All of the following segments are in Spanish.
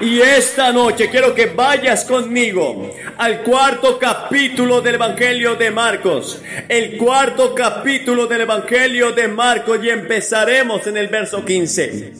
Y esta noche quiero que vayas conmigo al cuarto capítulo del Evangelio de Marcos. El cuarto capítulo del Evangelio de Marcos y empezaremos en el verso 15.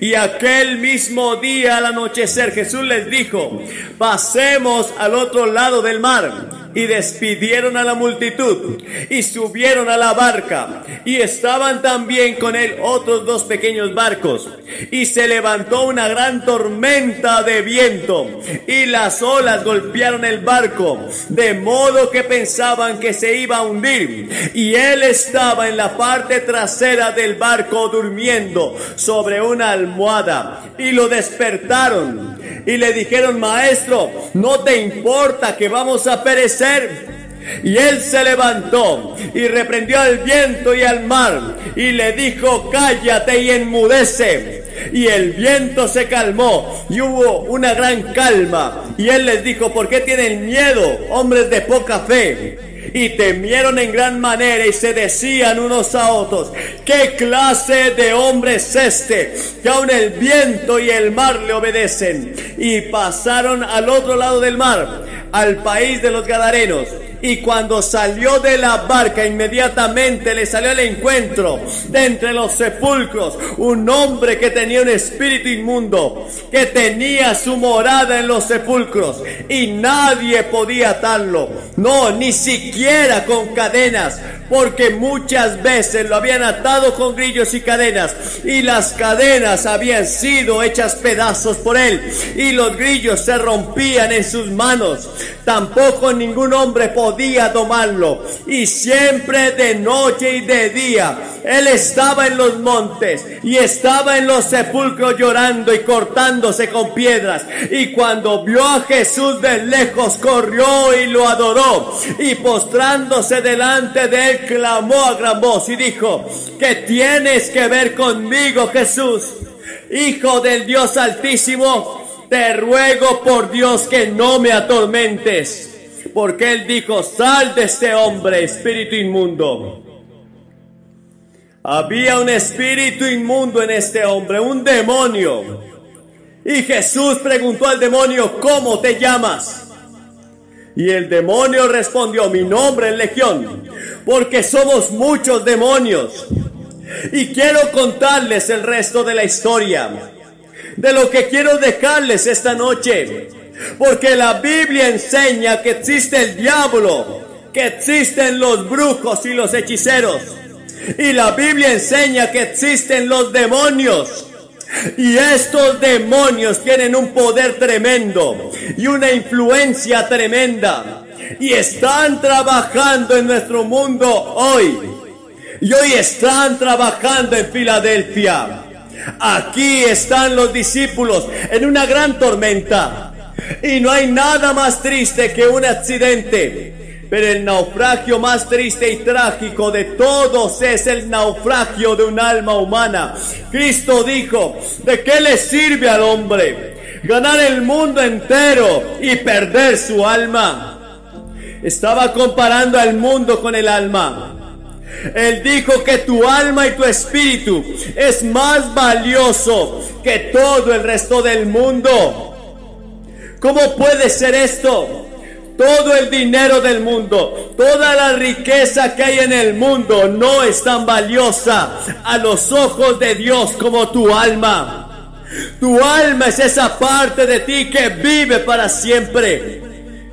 Y aquel mismo día al anochecer Jesús les dijo, pasemos al otro lado del mar y despidieron a la multitud y subieron a la barca. Y estaban también con él otros dos pequeños barcos. Y se levantó una gran tormenta de viento y las olas golpearon el barco de modo que pensaban que se iba a hundir. Y él estaba en la parte trasera del barco durmiendo sobre una almohada y lo despertaron y le dijeron maestro no te importa que vamos a perecer y él se levantó y reprendió al viento y al mar y le dijo, cállate y enmudece. Y el viento se calmó y hubo una gran calma. Y él les dijo, ¿por qué tienen miedo, hombres de poca fe? Y temieron en gran manera y se decían unos a otros, ¿qué clase de hombre es este? Que aun el viento y el mar le obedecen. Y pasaron al otro lado del mar, al país de los Gadarenos. Y cuando salió de la barca, inmediatamente le salió al encuentro de entre los sepulcros un hombre que tenía un espíritu inmundo, que tenía su morada en los sepulcros y nadie podía atarlo. No, ni siquiera con cadenas, porque muchas veces lo habían atado con grillos y cadenas y las cadenas habían sido hechas pedazos por él y los grillos se rompían en sus manos. Tampoco ningún hombre podía tomarlo. Y siempre de noche y de día él estaba en los montes y estaba en los sepulcros llorando y cortándose con piedras. Y cuando vio a Jesús de lejos corrió y lo adoró. Y postrándose delante de él clamó a gran voz y dijo, ¿qué tienes que ver conmigo Jesús? Hijo del Dios Altísimo, te ruego por Dios que no me atormentes. Porque él dijo, sal de este hombre, espíritu inmundo. Había un espíritu inmundo en este hombre, un demonio. Y Jesús preguntó al demonio, ¿cómo te llamas? Y el demonio respondió, mi nombre es Legión, porque somos muchos demonios. Y quiero contarles el resto de la historia, de lo que quiero dejarles esta noche, porque la Biblia enseña que existe el diablo, que existen los brujos y los hechiceros. Y la Biblia enseña que existen los demonios. Y estos demonios tienen un poder tremendo y una influencia tremenda. Y están trabajando en nuestro mundo hoy. Y hoy están trabajando en Filadelfia. Aquí están los discípulos en una gran tormenta. Y no hay nada más triste que un accidente. Pero el naufragio más triste y trágico de todos es el naufragio de un alma humana. Cristo dijo, ¿de qué le sirve al hombre ganar el mundo entero y perder su alma? Estaba comparando al mundo con el alma. Él dijo que tu alma y tu espíritu es más valioso que todo el resto del mundo. ¿Cómo puede ser esto? Todo el dinero del mundo, toda la riqueza que hay en el mundo no es tan valiosa a los ojos de Dios como tu alma. Tu alma es esa parte de ti que vive para siempre.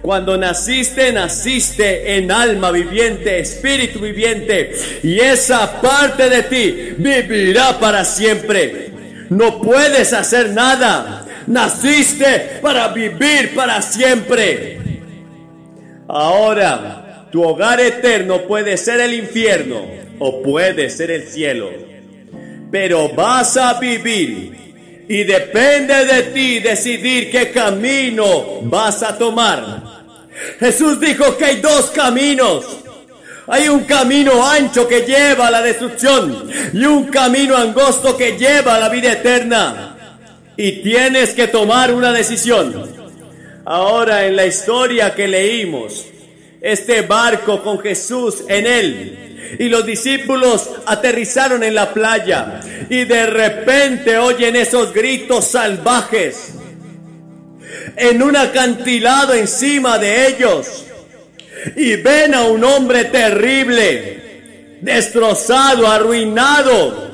Cuando naciste, naciste en alma viviente, espíritu viviente. Y esa parte de ti vivirá para siempre. No puedes hacer nada. Naciste para vivir para siempre. Ahora, tu hogar eterno puede ser el infierno o puede ser el cielo. Pero vas a vivir y depende de ti decidir qué camino vas a tomar. Jesús dijo que hay dos caminos. Hay un camino ancho que lleva a la destrucción y un camino angosto que lleva a la vida eterna. Y tienes que tomar una decisión. Ahora en la historia que leímos, este barco con Jesús en él y los discípulos aterrizaron en la playa y de repente oyen esos gritos salvajes en un acantilado encima de ellos y ven a un hombre terrible, destrozado, arruinado,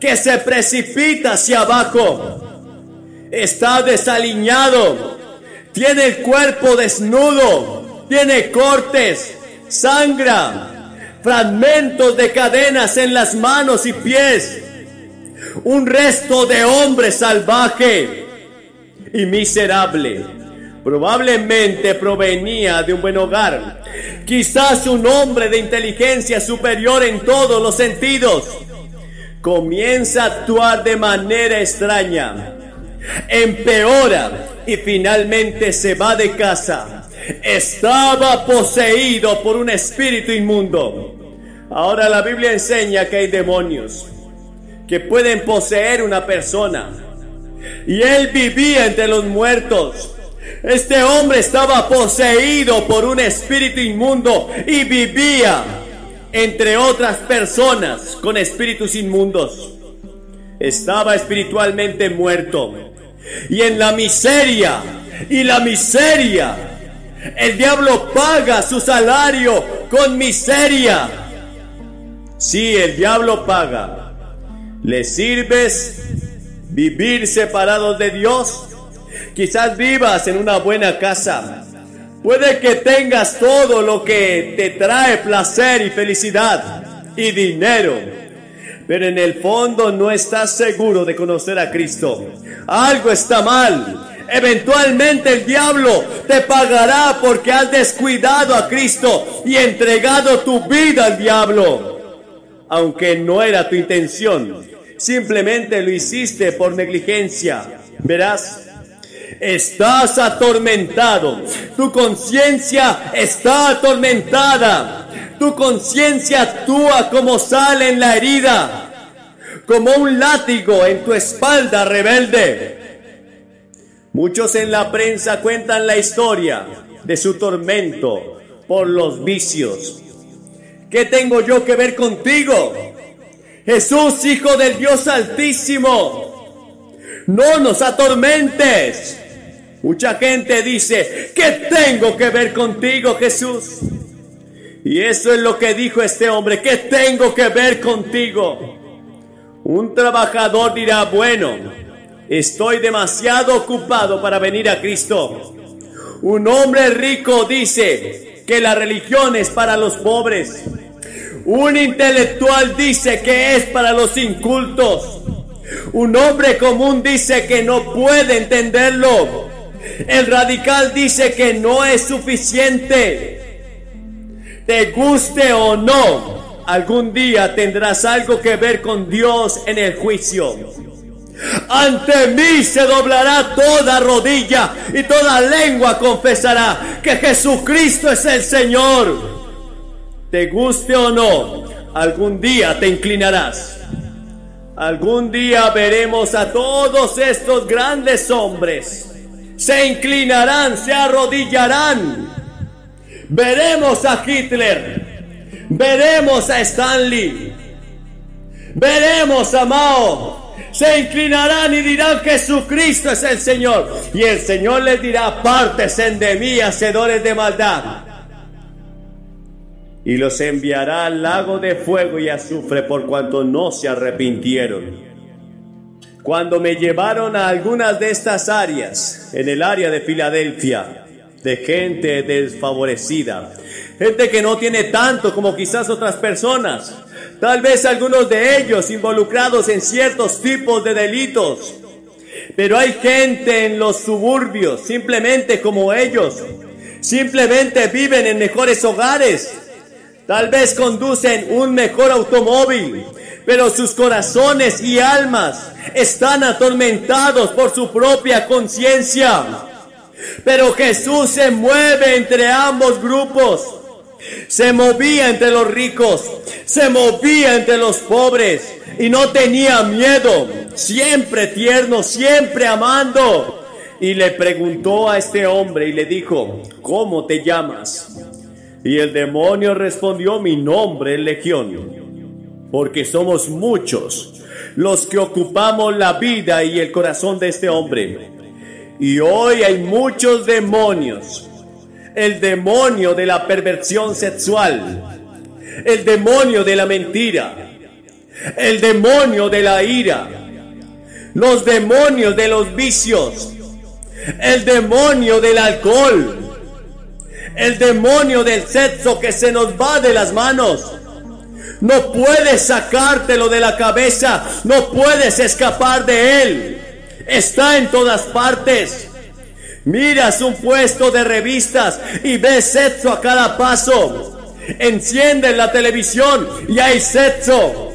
que se precipita hacia abajo. Está desaliñado, tiene el cuerpo desnudo, tiene cortes, sangra, fragmentos de cadenas en las manos y pies, un resto de hombre salvaje y miserable. Probablemente provenía de un buen hogar. Quizás un hombre de inteligencia superior en todos los sentidos. Comienza a actuar de manera extraña. Empeora y finalmente se va de casa. Estaba poseído por un espíritu inmundo. Ahora la Biblia enseña que hay demonios que pueden poseer una persona y él vivía entre los muertos. Este hombre estaba poseído por un espíritu inmundo y vivía entre otras personas con espíritus inmundos. Estaba espiritualmente muerto. Y en la miseria y la miseria, el diablo paga su salario con miseria. Si el diablo paga. Le sirves vivir separados de Dios. Quizás vivas en una buena casa. Puede que tengas todo lo que te trae placer y felicidad y dinero. Pero en el fondo no estás seguro de conocer a Cristo. Algo está mal. Eventualmente el diablo te pagará porque has descuidado a Cristo y entregado tu vida al diablo. Aunque no era tu intención. Simplemente lo hiciste por negligencia. Verás, estás atormentado. Tu conciencia está atormentada. Tu conciencia actúa como sale en la herida, como un látigo en tu espalda rebelde. Muchos en la prensa cuentan la historia de su tormento por los vicios. ¿Qué tengo yo que ver contigo? Jesús, Hijo del Dios Altísimo, no nos atormentes. Mucha gente dice, ¿qué tengo que ver contigo, Jesús? Y eso es lo que dijo este hombre, ¿qué tengo que ver contigo? Un trabajador dirá, bueno, estoy demasiado ocupado para venir a Cristo. Un hombre rico dice que la religión es para los pobres. Un intelectual dice que es para los incultos. Un hombre común dice que no puede entenderlo. El radical dice que no es suficiente. Te guste o no, algún día tendrás algo que ver con Dios en el juicio. Ante mí se doblará toda rodilla y toda lengua confesará que Jesucristo es el Señor te guste o no, algún día te inclinarás. Algún día veremos a todos estos grandes hombres. Se inclinarán, se arrodillarán. Veremos a Hitler. Veremos a Stanley. Veremos a Mao. Se inclinarán y dirán Jesucristo es el Señor. Y el Señor les dirá, en de mí, hacedores de maldad y los enviará al lago de fuego y azufre por cuanto no se arrepintieron. cuando me llevaron a algunas de estas áreas, en el área de Filadelfia, de gente desfavorecida, gente que no tiene tanto como quizás otras personas, tal vez algunos de ellos involucrados en ciertos tipos de delitos, pero hay gente en los suburbios, simplemente como ellos, simplemente viven en mejores hogares, tal vez conducen un mejor automóvil, pero sus corazones y almas están atormentados por su propia conciencia. Pero Jesús se mueve entre ambos grupos. Se movía entre los ricos, se movía entre los pobres y no tenía miedo, siempre tierno, siempre amando. Y le preguntó a este hombre y le dijo, ¿cómo te llamas? Y el demonio respondió, mi nombre es Legión, porque somos muchos los que ocupamos la vida y el corazón de este hombre. Y hoy hay muchos demonios. El demonio de la perversión sexual, el demonio de la mentira, el demonio de la ira, los demonios de los vicios, el demonio del alcohol, el demonio del sexo que se nos va de las manos. No puedes sacártelo de la cabeza, no puedes escapar de él. Está en todas partes. Miras un puesto de revistas y ves sexo a cada paso. Enciendes la televisión y hay sexo.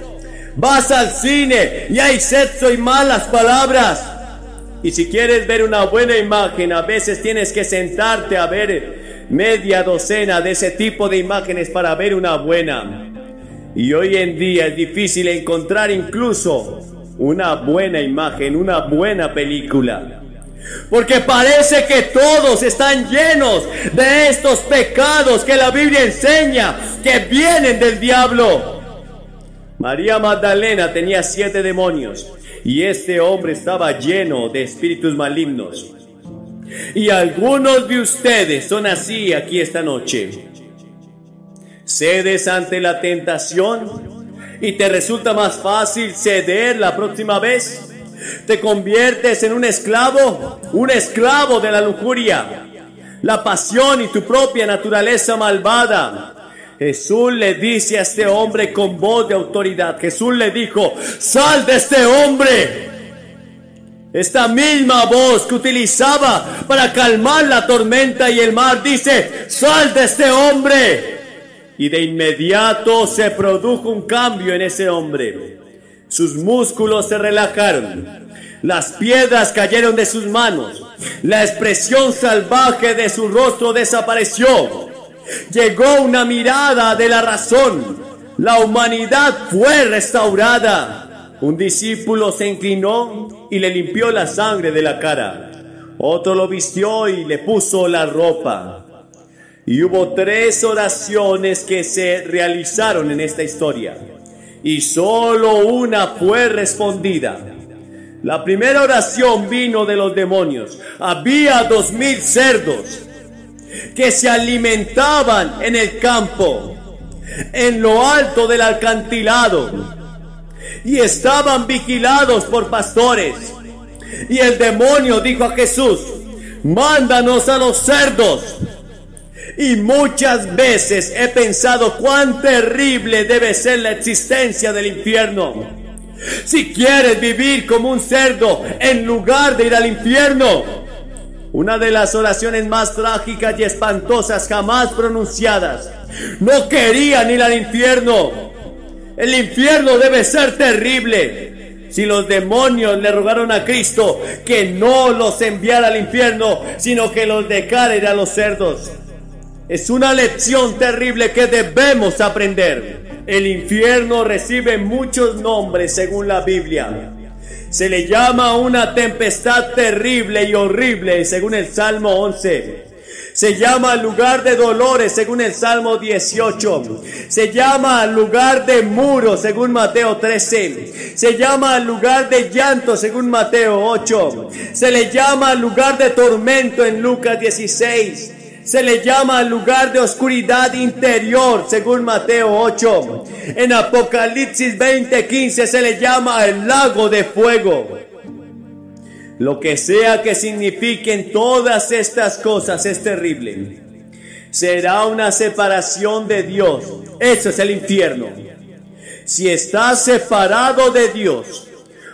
Vas al cine y hay sexo y malas palabras. Y si quieres ver una buena imagen, a veces tienes que sentarte a ver media docena de ese tipo de imágenes para ver una buena. Y hoy en día es difícil encontrar incluso una buena imagen, una buena película. Porque parece que todos están llenos de estos pecados que la Biblia enseña que vienen del diablo. María Magdalena tenía siete demonios y este hombre estaba lleno de espíritus malignos. Y algunos de ustedes son así aquí esta noche. Cedes ante la tentación y te resulta más fácil ceder la próxima vez. Te conviertes en un esclavo, un esclavo de la lujuria, la pasión y tu propia naturaleza malvada. Jesús le dice a este hombre con voz de autoridad, Jesús le dijo, sal de este hombre. Esta misma voz que utilizaba para calmar la tormenta y el mar dice, sal de este hombre. Y de inmediato se produjo un cambio en ese hombre. Sus músculos se relajaron. Las piedras cayeron de sus manos. La expresión salvaje de su rostro desapareció. Llegó una mirada de la razón. La humanidad fue restaurada. Un discípulo se inclinó y le limpió la sangre de la cara. Otro lo vistió y le puso la ropa. Y hubo tres oraciones que se realizaron en esta historia. Y solo una fue respondida. La primera oración vino de los demonios. Había dos mil cerdos que se alimentaban en el campo, en lo alto del alcantilado, y estaban vigilados por pastores. Y el demonio dijo a Jesús, mándanos a los cerdos y muchas veces he pensado cuán terrible debe ser la existencia del infierno. Si quieres vivir como un cerdo en lugar de ir al infierno, una de las oraciones más trágicas y espantosas jamás pronunciadas. No querían ir al infierno. El infierno debe ser terrible. Si los demonios le rogaron a Cristo que no los enviara al infierno, sino que los dejara ir a los cerdos. Es una lección terrible que debemos aprender. El infierno recibe muchos nombres según la Biblia. Se le llama una tempestad terrible y horrible según el Salmo 11. Se llama lugar de dolores según el Salmo 18. Se llama lugar de muros según Mateo 13. Se llama lugar de llanto según Mateo 8. Se le llama lugar de tormento en Lucas 16 se le llama lugar de oscuridad interior, según Mateo 8. En Apocalipsis 20:15 se le llama el lago de fuego. Lo que sea que signifiquen todas estas cosas es terrible. Será una separación de Dios. Eso es el infierno. Si estás separado de Dios,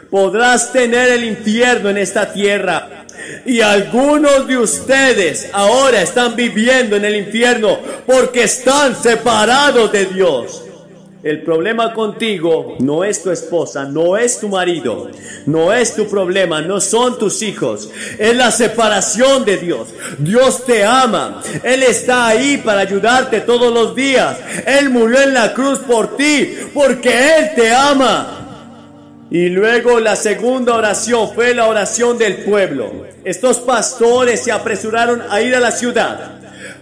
podrás tener el infierno en esta tierra. Y algunos de ustedes ahora están viviendo en el infierno porque están separados de Dios. El problema contigo no es tu esposa, no es tu marido, no es tu problema, no son tus hijos, es la separación de Dios. Dios te ama, Él está ahí para ayudarte todos los días. Él murió en la cruz por ti, porque Él te ama. Y luego la segunda oración fue la oración del pueblo. Estos pastores se apresuraron a ir a la ciudad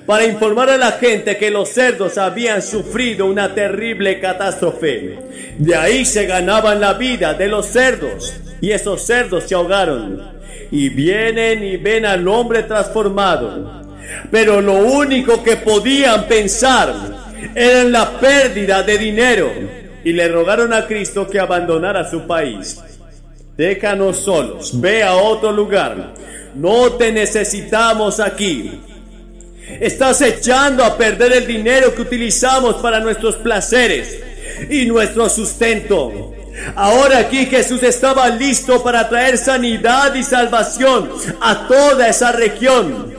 para informar a la gente que los cerdos habían sufrido una terrible catástrofe. De ahí se ganaban la vida de los cerdos y esos cerdos se ahogaron y vienen y ven al hombre transformado. Pero lo único que podían pensar era en la pérdida de dinero y le rogaron a Cristo que abandonara su país. Déjanos solos, ve a otro lugar. No te necesitamos aquí. Estás echando a perder el dinero que utilizamos para nuestros placeres y nuestro sustento. Ahora aquí Jesús estaba listo para traer sanidad y salvación a toda esa región.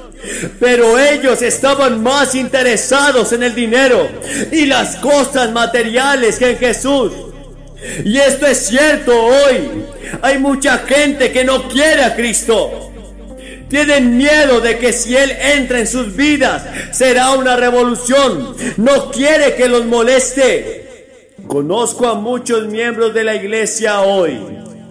Pero ellos estaban más interesados en el dinero y las cosas materiales que en Jesús. Y esto es cierto hoy. Hay mucha gente que no quiere a Cristo. Tienen miedo de que si Él entra en sus vidas será una revolución. No quiere que los moleste. Conozco a muchos miembros de la iglesia hoy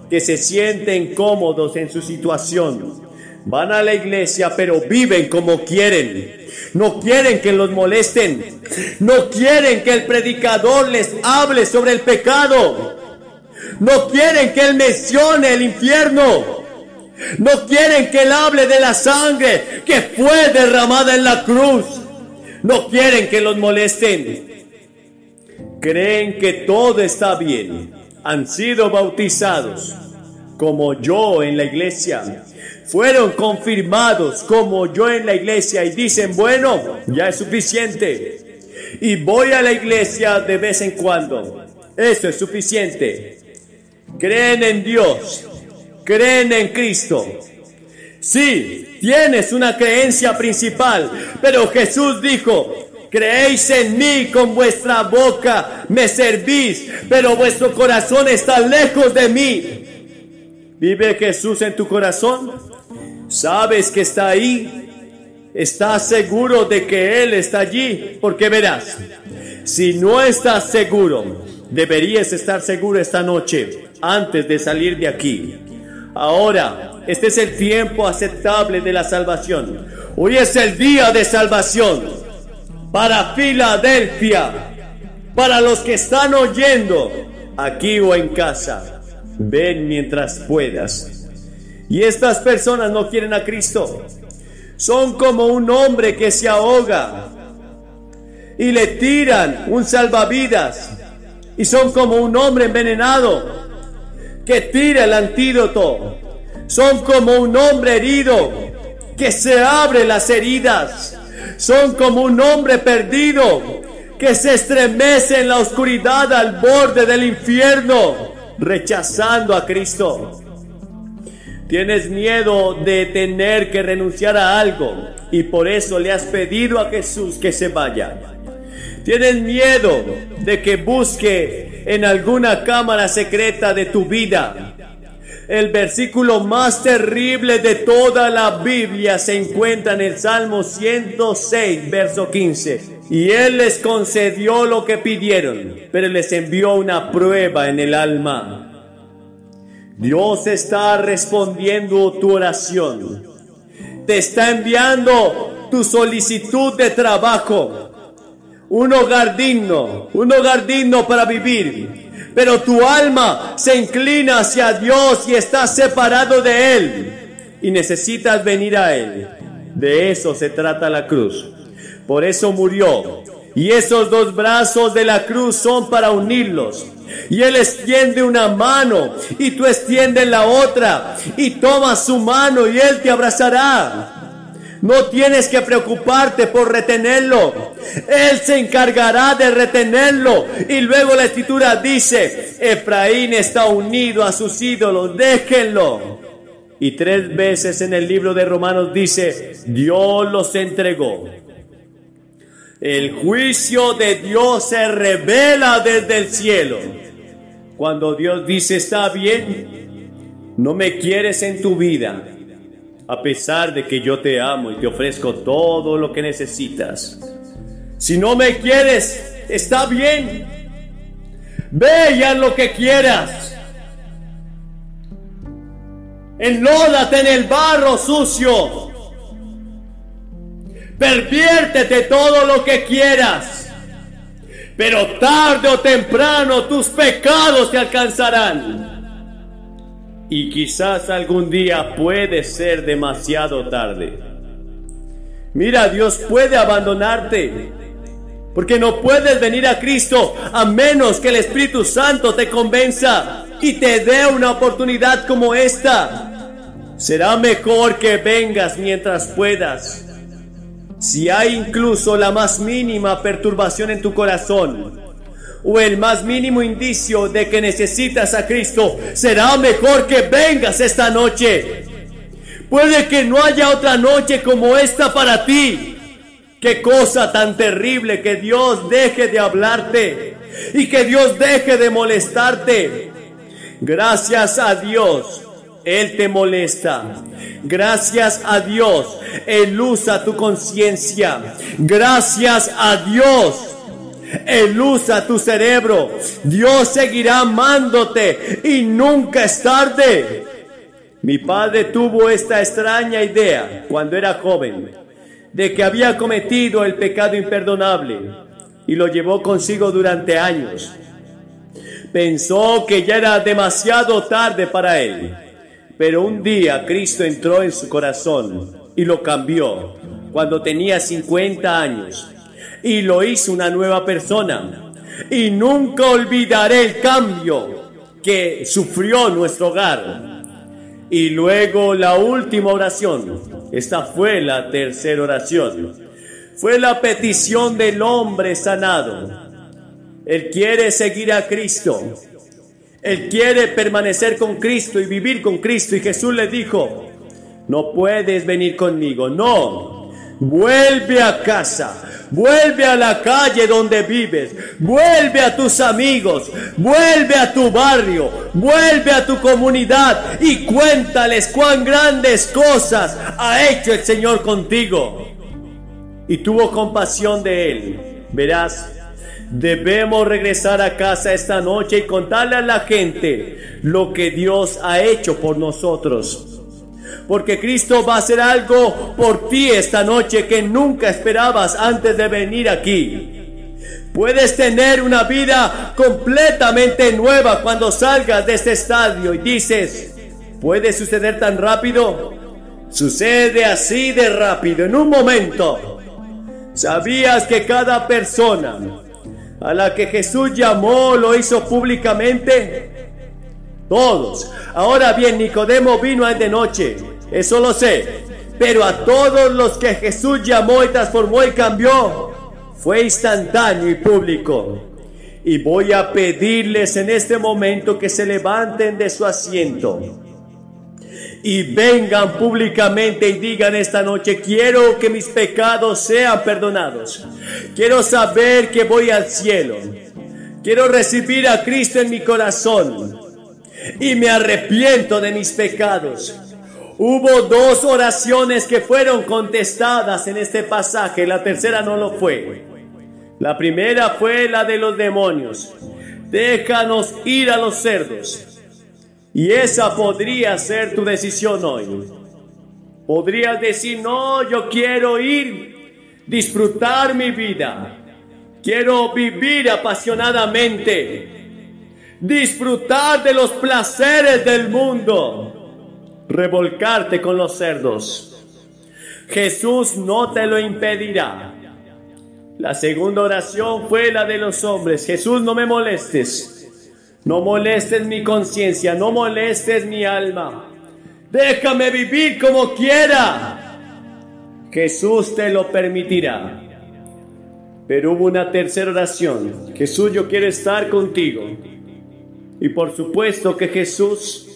que se sienten cómodos en su situación. Van a la iglesia pero viven como quieren. No quieren que los molesten. No quieren que el predicador les hable sobre el pecado. No quieren que él mencione el infierno. No quieren que él hable de la sangre que fue derramada en la cruz. No quieren que los molesten. Creen que todo está bien. Han sido bautizados como yo en la iglesia. Fueron confirmados como yo en la iglesia y dicen, bueno, ya es suficiente. Y voy a la iglesia de vez en cuando. Eso es suficiente. Creen en Dios creen en Cristo. Sí, tienes una creencia principal, pero Jesús dijo, creéis en mí con vuestra boca, me servís, pero vuestro corazón está lejos de mí. ¿Vive Jesús en tu corazón? ¿Sabes que está ahí? ¿Estás seguro de que Él está allí? Porque verás, si no estás seguro, deberías estar seguro esta noche antes de salir de aquí. Ahora, este es el tiempo aceptable de la salvación. Hoy es el día de salvación para Filadelfia, para los que están oyendo aquí o en casa. Ven mientras puedas. Y estas personas no quieren a Cristo. Son como un hombre que se ahoga y le tiran un salvavidas. Y son como un hombre envenenado que tira el antídoto. Son como un hombre herido que se abre las heridas. Son como un hombre perdido que se estremece en la oscuridad al borde del infierno, rechazando a Cristo. Tienes miedo de tener que renunciar a algo y por eso le has pedido a Jesús que se vaya. Tienes miedo de que busque en alguna cámara secreta de tu vida. El versículo más terrible de toda la Biblia se encuentra en el Salmo 106, verso 15. Y Él les concedió lo que pidieron, pero les envió una prueba en el alma. Dios está respondiendo tu oración. Te está enviando tu solicitud de trabajo un hogar digno, un hogar digno para vivir. Pero tu alma se inclina hacia Dios y está separado de Él. Y necesitas venir a Él. De eso se trata la cruz. Por eso murió. Y esos dos brazos de la cruz son para unirlos. Y Él extiende una mano y tú extiendes la otra y tomas su mano y Él te abrazará. No tienes que preocuparte por retenerlo. Él se encargará de retenerlo. Y luego la escritura dice, Efraín está unido a sus ídolos, déjenlo. Y tres veces en el libro de Romanos dice, Dios los entregó. El juicio de Dios se revela desde el cielo. Cuando Dios dice, está bien, no me quieres en tu vida a pesar de que yo te amo y te ofrezco todo lo que necesitas. Si no me quieres, está bien. Ve lo que quieras. Enlódate en el barro sucio. Perviértete todo lo que quieras. Pero tarde o temprano tus pecados te alcanzarán. Y quizás algún día puede ser demasiado tarde. Mira, Dios puede abandonarte. Porque no puedes venir a Cristo a menos que el Espíritu Santo te convenza y te dé una oportunidad como esta. Será mejor que vengas mientras puedas. Si hay incluso la más mínima perturbación en tu corazón, o el más mínimo indicio de que necesitas a Cristo, será mejor que vengas esta noche. Puede que no haya otra noche como esta para ti. Qué cosa tan terrible que Dios deje de hablarte y que Dios deje de molestarte. Gracias a Dios, Él te molesta. Gracias a Dios, Él usa tu conciencia. Gracias a Dios, él usa tu cerebro. Dios seguirá amándote y nunca es tarde. Mi padre tuvo esta extraña idea cuando era joven de que había cometido el pecado imperdonable y lo llevó consigo durante años. Pensó que ya era demasiado tarde para él, pero un día Cristo entró en su corazón y lo cambió cuando tenía 50 años y lo hizo una nueva persona. Y nunca olvidaré el cambio que sufrió nuestro hogar. Y luego la última oración. Esta fue la tercera oración. Fue la petición del hombre sanado. Él quiere seguir a Cristo. Él quiere permanecer con Cristo y vivir con Cristo. Y Jesús le dijo, no puedes venir conmigo. No, vuelve a casa. Vuelve a la calle donde vives. Vuelve a tus amigos. Vuelve a tu barrio. Vuelve a tu comunidad y cuéntales cuán grandes cosas ha hecho el Señor contigo. Y tuvo compasión de él. Verás, debemos regresar a casa esta noche y contarle a la gente lo que Dios ha hecho por nosotros porque Cristo va a hacer algo por ti esta noche que nunca esperabas antes de venir aquí. Puedes tener una vida completamente nueva cuando salgas de este estadio y dices, ¿puede suceder tan rápido? Sucede así de rápido, en un momento. ¿Sabías que cada persona a la que Jesús llamó lo hizo públicamente? Todos. Ahora bien, Nicodemo vino de noche eso lo sé. Pero a todos los que Jesús llamó y transformó y cambió, fue instantáneo y público. Y voy a pedirles en este momento que se levanten de su asiento y vengan públicamente y digan esta noche, quiero que mis pecados sean perdonados. Quiero saber que voy al cielo. Quiero recibir a Cristo en mi corazón. Y me arrepiento de mis pecados. Hubo dos oraciones que fueron contestadas en este pasaje, la tercera no lo fue. La primera fue la de los demonios. Déjanos ir a los cerdos. Y esa podría ser tu decisión hoy. Podrías decir, no, yo quiero ir, disfrutar mi vida. Quiero vivir apasionadamente. Disfrutar de los placeres del mundo revolcarte con los cerdos. Jesús no te lo impedirá. La segunda oración fue la de los hombres. Jesús, no me molestes. No molestes mi conciencia, no molestes mi alma. Déjame vivir como quiera. Jesús te lo permitirá. Pero hubo una tercera oración. Jesús, yo quiero estar contigo. Y por supuesto que Jesús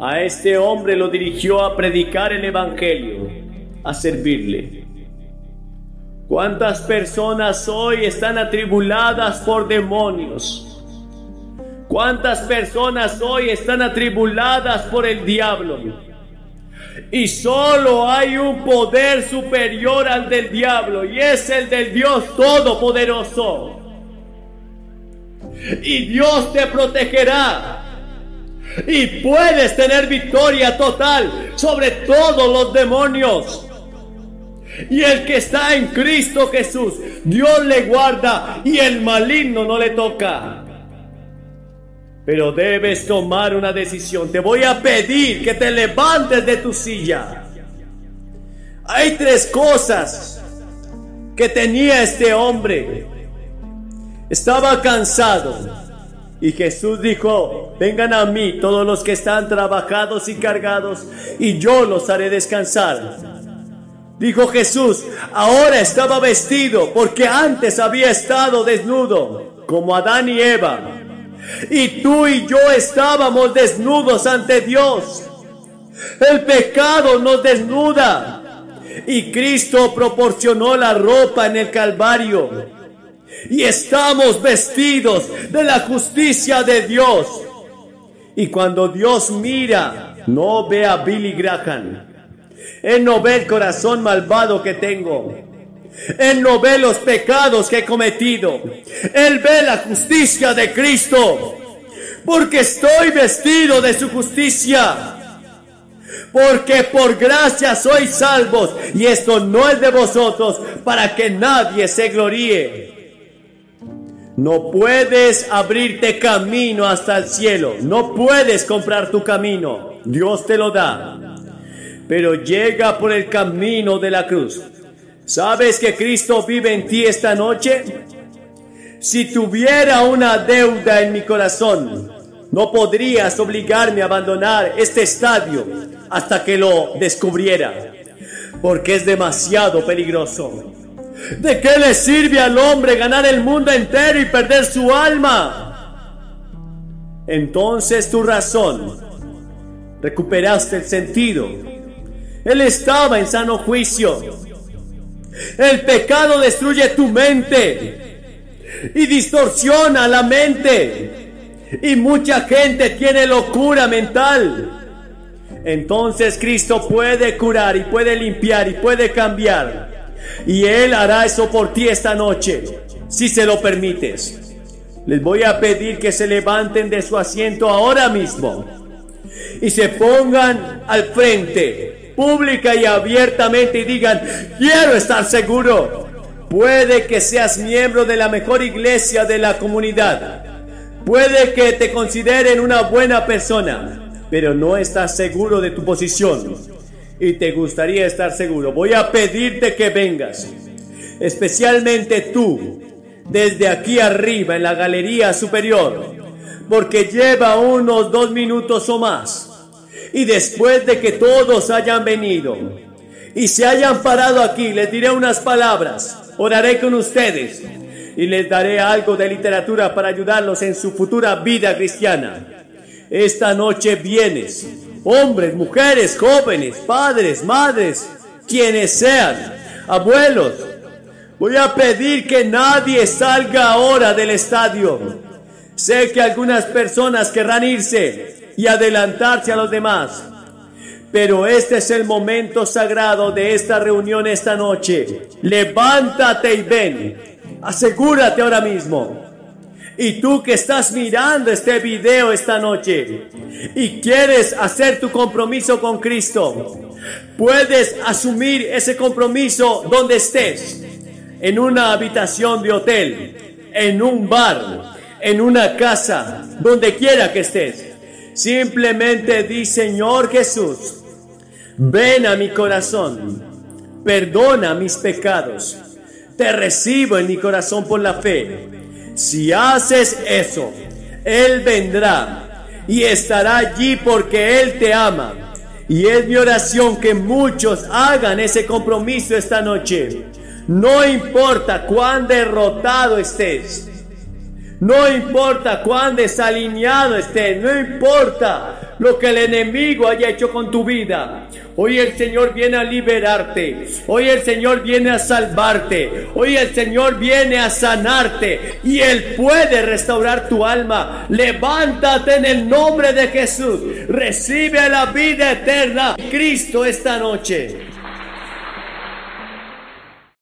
a este hombre lo dirigió a predicar el Evangelio, a servirle. ¿Cuántas personas hoy están atribuladas por demonios? ¿Cuántas personas hoy están atribuladas por el diablo? Y solo hay un poder superior al del diablo y es el del Dios Todopoderoso. Y Dios te protegerá. Y puedes tener victoria total sobre todos los demonios. Y el que está en Cristo Jesús, Dios le guarda y el maligno no le toca. Pero debes tomar una decisión. Te voy a pedir que te levantes de tu silla. Hay tres cosas que tenía este hombre. Estaba cansado. Y Jesús dijo, vengan a mí todos los que están trabajados y cargados, y yo los haré descansar. Dijo Jesús, ahora estaba vestido porque antes había estado desnudo, como Adán y Eva. Y tú y yo estábamos desnudos ante Dios. El pecado nos desnuda. Y Cristo proporcionó la ropa en el Calvario. Y estamos vestidos de la justicia de Dios. Y cuando Dios mira, no ve a Billy Graham. Él no ve el corazón malvado que tengo. Él no ve los pecados que he cometido. Él ve la justicia de Cristo. Porque estoy vestido de su justicia. Porque por gracia sois salvos. Y esto no es de vosotros para que nadie se gloríe. No puedes abrirte camino hasta el cielo. No puedes comprar tu camino. Dios te lo da. Pero llega por el camino de la cruz. ¿Sabes que Cristo vive en ti esta noche? Si tuviera una deuda en mi corazón, no podrías obligarme a abandonar este estadio hasta que lo descubriera, porque es demasiado peligroso. ¿De qué le sirve al hombre ganar el mundo entero y perder su alma? Entonces tu razón, recuperaste el sentido. Él estaba en sano juicio el pecado destruye tu mente y distorsiona la mente. Y mucha gente tiene locura mental. Entonces Cristo puede curar y puede limpiar y puede cambiar. Y Él hará eso por ti esta noche, si se lo permites. Les voy a pedir que se levanten de su asiento ahora mismo y se pongan al frente pública y abiertamente y digan, quiero estar seguro. Puede que seas miembro de la mejor iglesia de la comunidad. Puede que te consideren una buena persona, pero no estás seguro de tu posición. Y te gustaría estar seguro. Voy a pedirte que vengas. Especialmente tú, desde aquí arriba en la galería superior. Porque lleva unos dos minutos o más y después de que todos hayan venido y se hayan parado aquí, les diré unas palabras, oraré con ustedes y les daré algo de literatura para ayudarlos en su futura vida cristiana. Esta noche vienes, hombres, mujeres, jóvenes, padres, madres, quienes sean, abuelos. Voy a pedir que nadie salga ahora del estadio. Sé que algunas personas querrán irse, y adelantarse a los demás. Pero este es el momento sagrado de esta reunión esta noche. Levántate y ven. Asegúrate ahora mismo. Y tú que estás mirando este video esta noche y quieres hacer tu compromiso con Cristo, puedes asumir ese compromiso donde estés. En una habitación de hotel, en un bar, en una casa, donde quiera que estés. Simplemente di, Señor Jesús, ven a mi corazón, perdona mis pecados, te recibo en mi corazón por la fe. Si haces eso, Él vendrá y estará allí porque Él te ama. Y es mi oración que muchos hagan ese compromiso esta noche. No importa cuán derrotado estés. No importa cuán desalineado estés. No importa lo que el enemigo haya hecho con tu vida. Hoy el Señor viene a liberarte. Hoy el Señor viene a salvarte. Hoy el Señor viene a sanarte. Y Él puede restaurar tu alma. Levántate en el nombre de Jesús. Recibe la vida eterna. Cristo esta noche.